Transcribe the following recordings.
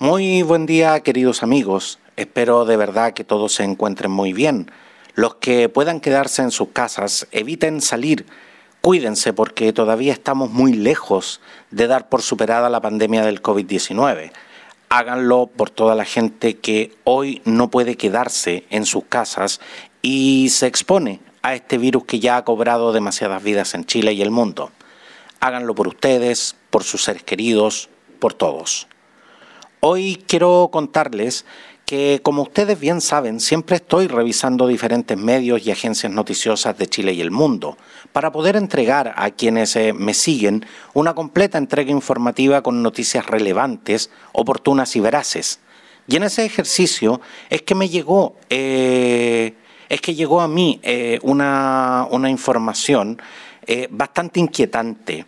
Muy buen día queridos amigos, espero de verdad que todos se encuentren muy bien. Los que puedan quedarse en sus casas, eviten salir, cuídense porque todavía estamos muy lejos de dar por superada la pandemia del COVID-19. Háganlo por toda la gente que hoy no puede quedarse en sus casas y se expone a este virus que ya ha cobrado demasiadas vidas en Chile y el mundo. Háganlo por ustedes, por sus seres queridos, por todos. Hoy quiero contarles que, como ustedes bien saben, siempre estoy revisando diferentes medios y agencias noticiosas de Chile y el mundo para poder entregar a quienes eh, me siguen una completa entrega informativa con noticias relevantes, oportunas y veraces. Y en ese ejercicio es que me llegó, eh, es que llegó a mí eh, una, información bastante inquietante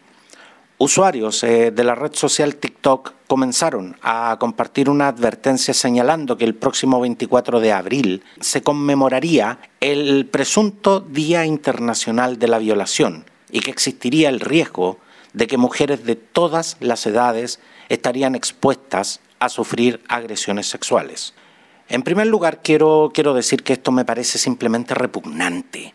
Usuarios de la red social TikTok comenzaron a compartir una advertencia señalando que el próximo 24 de abril se conmemoraría el presunto Día Internacional de la Violación y que existiría el riesgo de que mujeres de todas las edades estarían expuestas a sufrir agresiones sexuales. En primer lugar, quiero, quiero decir que esto me parece simplemente repugnante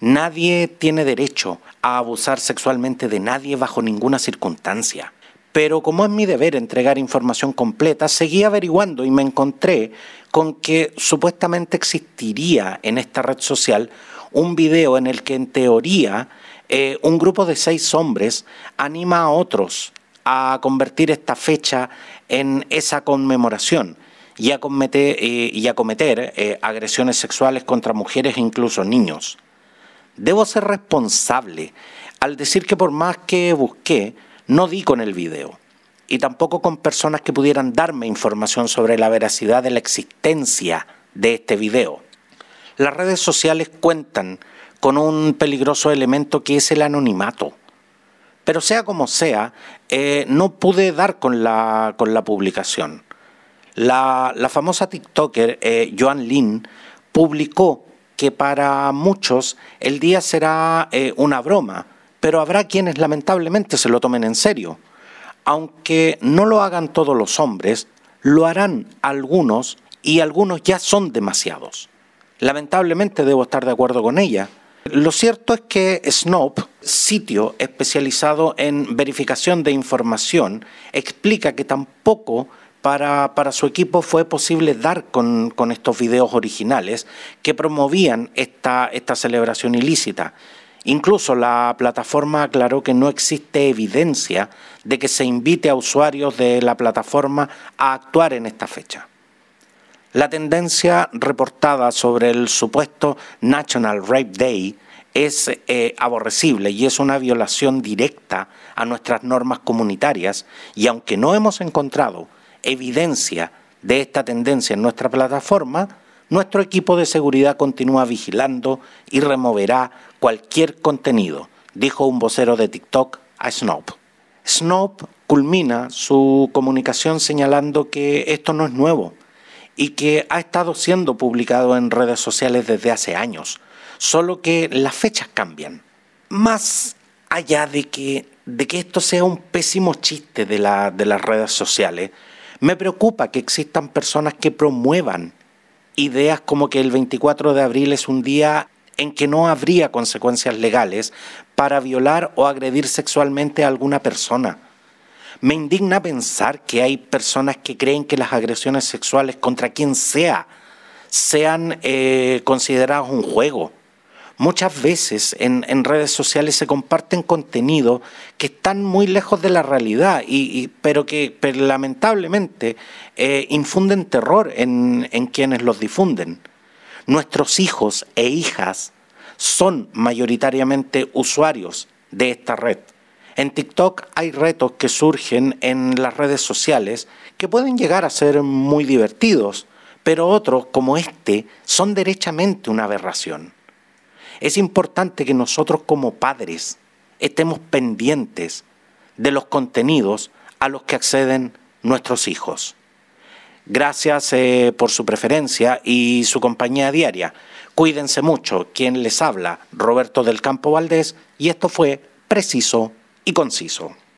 Nadie tiene derecho a abusar sexualmente de nadie bajo ninguna circunstancia. Pero como es mi deber entregar información completa, seguí averiguando y me encontré con que supuestamente existiría en esta red social un video en el que en teoría eh, un grupo de seis hombres anima a otros a convertir esta fecha en esa conmemoración y a cometer, eh, y a cometer eh, agresiones sexuales contra mujeres e incluso niños. Debo ser responsable al decir que por más que busqué, no di con el video y tampoco con personas que pudieran darme información sobre la veracidad de la existencia de este video. Las redes sociales cuentan con un peligroso elemento que es el anonimato. Pero sea como sea, eh, no pude dar con la, con la publicación. La, famosa TikToker eh, Joan Lin publicó que para muchos el día será eh, una broma, pero habrá quienes lamentablemente se lo tomen en serio. Aunque no lo hagan todos los hombres, lo harán algunos y algunos ya son demasiados. Lamentablemente debo estar de acuerdo con ella. Lo cierto es que Snoop, sitio especializado en verificación de información, explica que tampoco para, su equipo fue posible dar con, estos videos originales que promovían esta, esta celebración ilícita. Incluso la plataforma aclaró que no existe evidencia de que se invite a usuarios de la plataforma a actuar en esta fecha. La tendencia reportada sobre el supuesto National Rape Day es eh, aborrecible y es una violación directa a nuestras normas comunitarias y aunque no hemos encontrado evidencia de esta tendencia en nuestra plataforma, nuestro equipo de seguridad continúa vigilando y removerá cualquier contenido, dijo un vocero de TikTok a Snoop. Snoop culmina su comunicación señalando que esto no es nuevo y que ha estado siendo publicado en redes sociales desde hace años, solo que las fechas cambian. Más allá de que, de que esto sea un pésimo chiste de, la, de las redes sociales, me preocupa que existan personas que promuevan ideas como que el 24 de abril es un día en que no habría consecuencias legales para violar o agredir sexualmente a alguna persona. Me indigna pensar que hay personas que creen que las agresiones sexuales contra quien sea sean eh, consideradas un juego muchas veces en, redes sociales se comparten contenidos que están muy lejos de la realidad, y, pero que lamentablemente eh, infunden terror en, en quienes los difunden. Nuestros hijos e hijas son mayoritariamente usuarios de esta red. En TikTok hay retos que surgen en las redes sociales que pueden llegar a ser muy divertidos, pero otros, como este, son derechamente una aberración. Es importante que nosotros como padres estemos pendientes de los contenidos a los que acceden nuestros hijos. Gracias eh, por su preferencia y su compañía diaria. Cuídense mucho. Quien les habla, Roberto del Campo Valdés, y esto fue preciso y conciso.